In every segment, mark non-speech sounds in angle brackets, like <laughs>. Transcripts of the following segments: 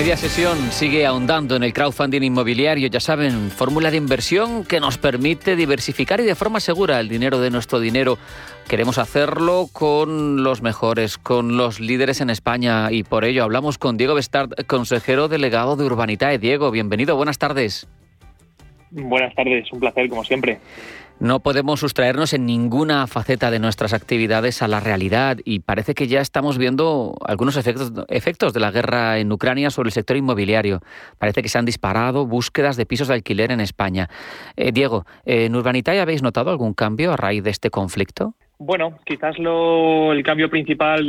Media sesión sigue ahondando en el crowdfunding inmobiliario, ya saben, fórmula de inversión que nos permite diversificar y de forma segura el dinero de nuestro dinero. Queremos hacerlo con los mejores, con los líderes en España y por ello hablamos con Diego Bestard, consejero delegado de Urbanitae. Diego, bienvenido, buenas tardes. Buenas tardes, un placer como siempre. No podemos sustraernos en ninguna faceta de nuestras actividades a la realidad y parece que ya estamos viendo algunos efectos, efectos de la guerra en Ucrania sobre el sector inmobiliario. Parece que se han disparado búsquedas de pisos de alquiler en España. Eh, Diego, ¿en Urbanitae habéis notado algún cambio a raíz de este conflicto? Bueno, quizás lo, el cambio principal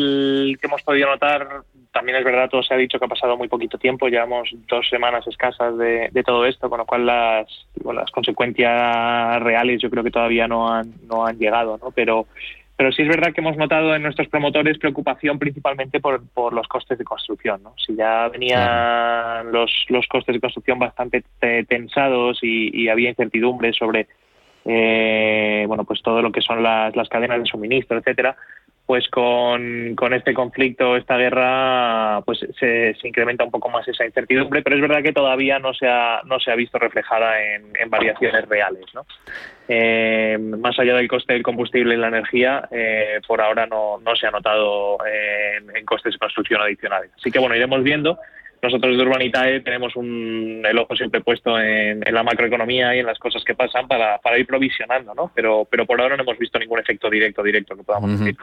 que hemos podido notar, también es verdad, todo se ha dicho que ha pasado muy poquito tiempo, llevamos dos semanas escasas de, todo esto, con lo cual las, las consecuencias reales yo creo que todavía no han, no han llegado, ¿no? Pero, pero sí es verdad que hemos notado en nuestros promotores preocupación principalmente por, por los costes de construcción. ¿no? Si ya venían los, los costes de construcción bastante tensados y, y había incertidumbre sobre eh, bueno, pues todo lo que son las, las cadenas de suministro, etcétera, pues con, con, este conflicto, esta guerra, pues se, incrementa un poco más esa incertidumbre, pero es verdad que todavía no se ha, no se ha visto reflejada en, variaciones reales. ¿no? Eh, más allá del coste del combustible y la energía, eh, por ahora no, no se ha notado en, en costes de construcción adicionales. Así que bueno, iremos viendo nosotros de Urbanitae tenemos un, el ojo siempre puesto en, la macroeconomía y en las cosas que pasan para, para, ir provisionando, ¿no? Pero, pero por ahora no hemos visto ningún efecto directo directo que podamos decir.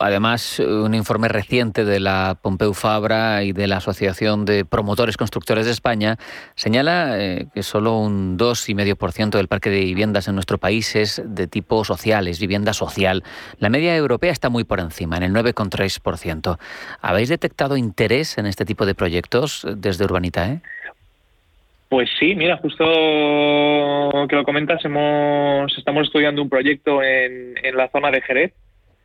Además, un informe reciente de la Pompeu Fabra y de la Asociación de Promotores Constructores de España señala eh, que solo un 2,5% del parque de viviendas en nuestro país es de tipo social, es vivienda social. La media europea está muy por encima, en el 9,3%. ¿Habéis detectado interés en este tipo de proyectos? Desde Urbanita, ¿eh? Pues sí, mira, justo que lo comentas, hemos, estamos estudiando un proyecto en, en la zona de Jerez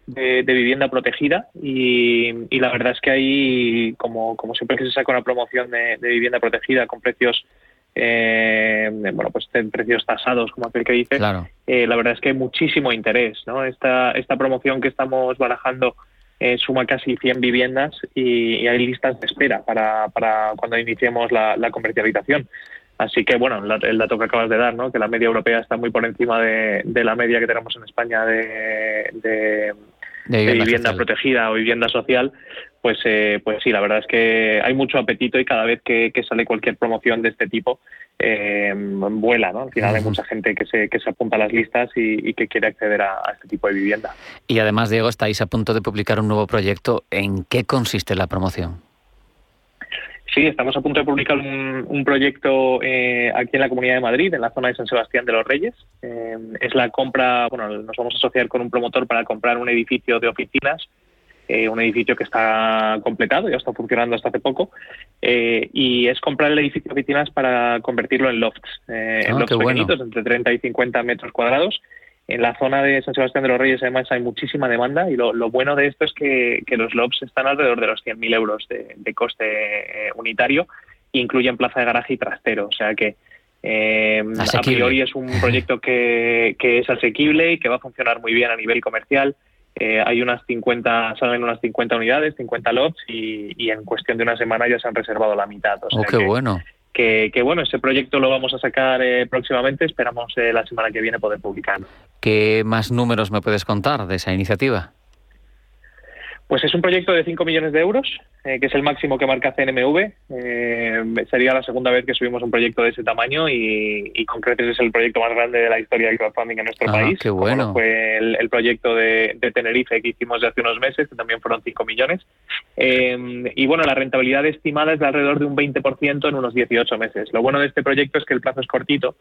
de, vivienda protegida y, la verdad es que hay, como, como siempre que se saca una promoción de, vivienda protegida con precios eh, bueno, pues en precios tasados, como aquel que dice, eh, la verdad es que hay muchísimo interés, ¿no? Esta, esta promoción que estamos barajando eh, suma casi 100 viviendas y, hay listas de espera para, para cuando iniciemos la, comercialización. Así que, bueno, el dato que acabas de dar, ¿no? que la media europea está muy por encima de, la media que tenemos en España de, de, vivienda, protegida o vivienda social, pues, eh, pues sí, la verdad es que hay mucho apetito y cada vez que, sale cualquier promoción de este tipo, eh, vuela, ¿no? Al final hay mucha gente que se, que se apunta a las listas y, que quiere acceder a, este tipo de vivienda. Y además, Diego, estáis a punto de publicar un nuevo proyecto. ¿En qué consiste la promoción? Sí, estamos a punto de publicar un, proyecto eh, aquí en la Comunidad de Madrid, en la zona de San Sebastián de los Reyes. es la compra, bueno, nos vamos a asociar con un promotor para comprar un edificio de oficinas eh, un edificio que está completado, ya está funcionando hasta hace poco, eh, y es comprar el edificio de oficinas para convertirlo en lofts, eh, en ah, lofts pequeñitos, entre 30 y 50 metros cuadrados. En la zona de San Sebastián de los Reyes, además, hay muchísima demanda y lo, bueno de esto es que, los lofts están alrededor de los 100.000 euros de, coste unitario, incluyen plaza de garaje y trastero, o sea que a priori es un proyecto que, que es asequible y que va a funcionar muy bien a nivel comercial. Eh, hay unas 50, salen unas 50 unidades, 50 lots y, en cuestión de una semana ya se han reservado la mitad. oh, qué bueno. Que, bueno, ese proyecto lo vamos a sacar eh, próximamente, esperamos eh, la semana que viene poder publicarlo. ¿Qué más números me puedes contar de esa iniciativa? Pues es un proyecto de 5 millones de euros, eh, que es el máximo que marca CNMV. Eh, sería la segunda vez que subimos un proyecto de ese tamaño y, y con creces es el proyecto más grande de la historia del crowdfunding en nuestro ah, país. Qué bueno. fue el, proyecto de, Tenerife que hicimos de hace unos meses, que también fueron 5 millones. Eh, y bueno, la rentabilidad estimada es de alrededor de un 20% en unos 18 meses. Lo bueno de este proyecto es que el plazo es cortito,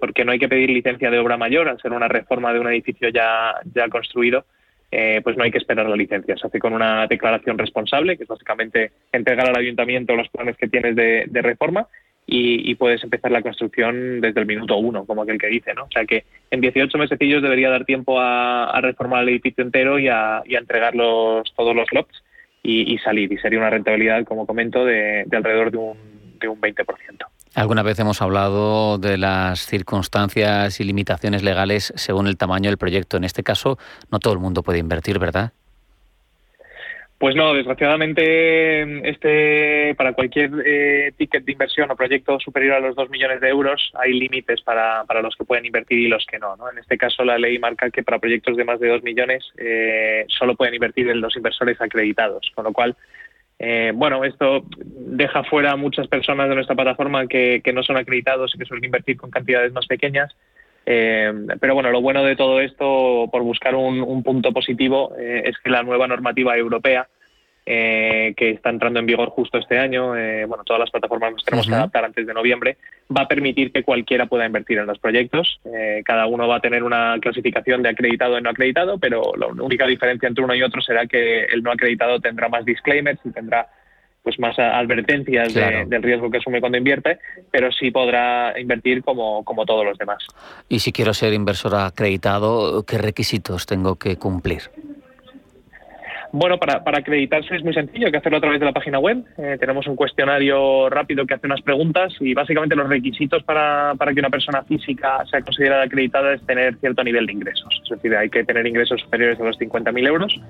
porque no hay que pedir licencia de obra mayor al ser una reforma de un edificio ya, ya construido eh, pues no hay que esperar la licencia. Se hace con una declaración responsable, que es básicamente entregar al ayuntamiento los planes que tienes de, reforma y, puedes empezar la construcción desde el minuto uno, como aquel que dice, ¿no? O sea que en 18 mesecillos debería dar tiempo a, reformar el edificio entero y a, entregar todos los lots y, salir. Y sería una rentabilidad, como comento, de, alrededor de un, de un 20%. Alguna vez hemos hablado de las circunstancias y limitaciones legales según el tamaño del proyecto. En este caso, no todo el mundo puede invertir, ¿verdad? Pues no, desgraciadamente este para cualquier eh, ticket de inversión o proyecto superior a los 2 millones de euros hay límites para, para los que pueden invertir y los que no, En este caso la ley marca que para proyectos de más de 2 millones eh, solo pueden invertir en los inversores acreditados, con lo cual eh, bueno, esto deja fuera a muchas personas de nuestra plataforma que, que no son acreditados y que suelen invertir con cantidades más pequeñas eh, pero bueno, lo bueno de todo esto, por buscar un, punto positivo, eh, es que la nueva normativa europea, eh, que está entrando en vigor justo este año, bueno, todas las plataformas nos tenemos que adaptar antes de noviembre, va a permitir que cualquiera pueda invertir en los proyectos. cada uno va a tener una clasificación de acreditado y no acreditado, pero la única diferencia entre uno y otro será que el no acreditado tendrá más disclaimers y tendrá pues más advertencias del riesgo que asume cuando invierte, pero sí podrá invertir como, como todos los demás. Y si quiero ser inversor acreditado, ¿qué requisitos tengo que cumplir? Bueno, para, para, acreditarse es muy sencillo, hay que hacerlo a través de la página web. Eh, tenemos un cuestionario rápido que hace unas preguntas y básicamente los requisitos para, para, que una persona física sea considerada acreditada es tener cierto nivel de ingresos. Es decir, hay que tener ingresos superiores a los 50.000 euros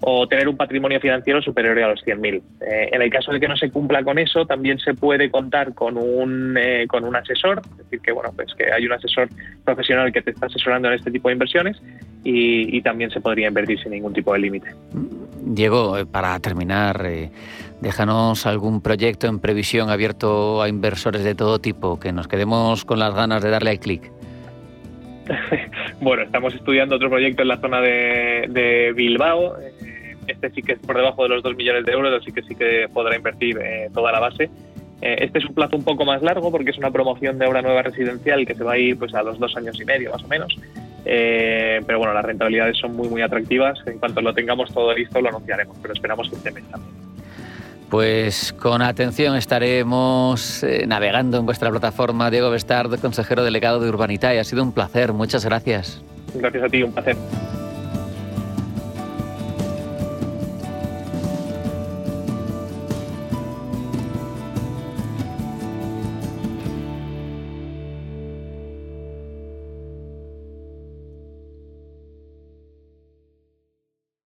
o tener un patrimonio financiero superior a los 100.000. Eh, en el caso de que no se cumpla con eso, también se puede contar con un, eh, con un asesor, es decir, que bueno, pues que hay un asesor profesional que te está asesorando en este tipo de inversiones y, también se podría invertir sin ningún tipo de límite. Diego, eh, para terminar, déjanos algún proyecto en previsión abierto a inversores de todo tipo, que nos quedemos con las ganas de darle al clic. <laughs> bueno, estamos estudiando otro proyecto en la zona de, Bilbao. Eh, este sí que es por debajo de los 2 millones de euros, así que sí que podrá invertir eh, toda la base. Eh, este es un plazo un poco más largo porque es una promoción de obra nueva residencial que se va a ir pues, a los dos años y medio más o menos. pero bueno, las rentabilidades son muy, muy atractivas. En cuanto lo tengamos todo listo, lo anunciaremos, pero esperamos que este mes también. Pues con atención estaremos eh, navegando en vuestra plataforma. Diego Bestard, consejero delegado de Urbanita, y ha sido un placer. Muchas gracias. Gracias a ti, un placer.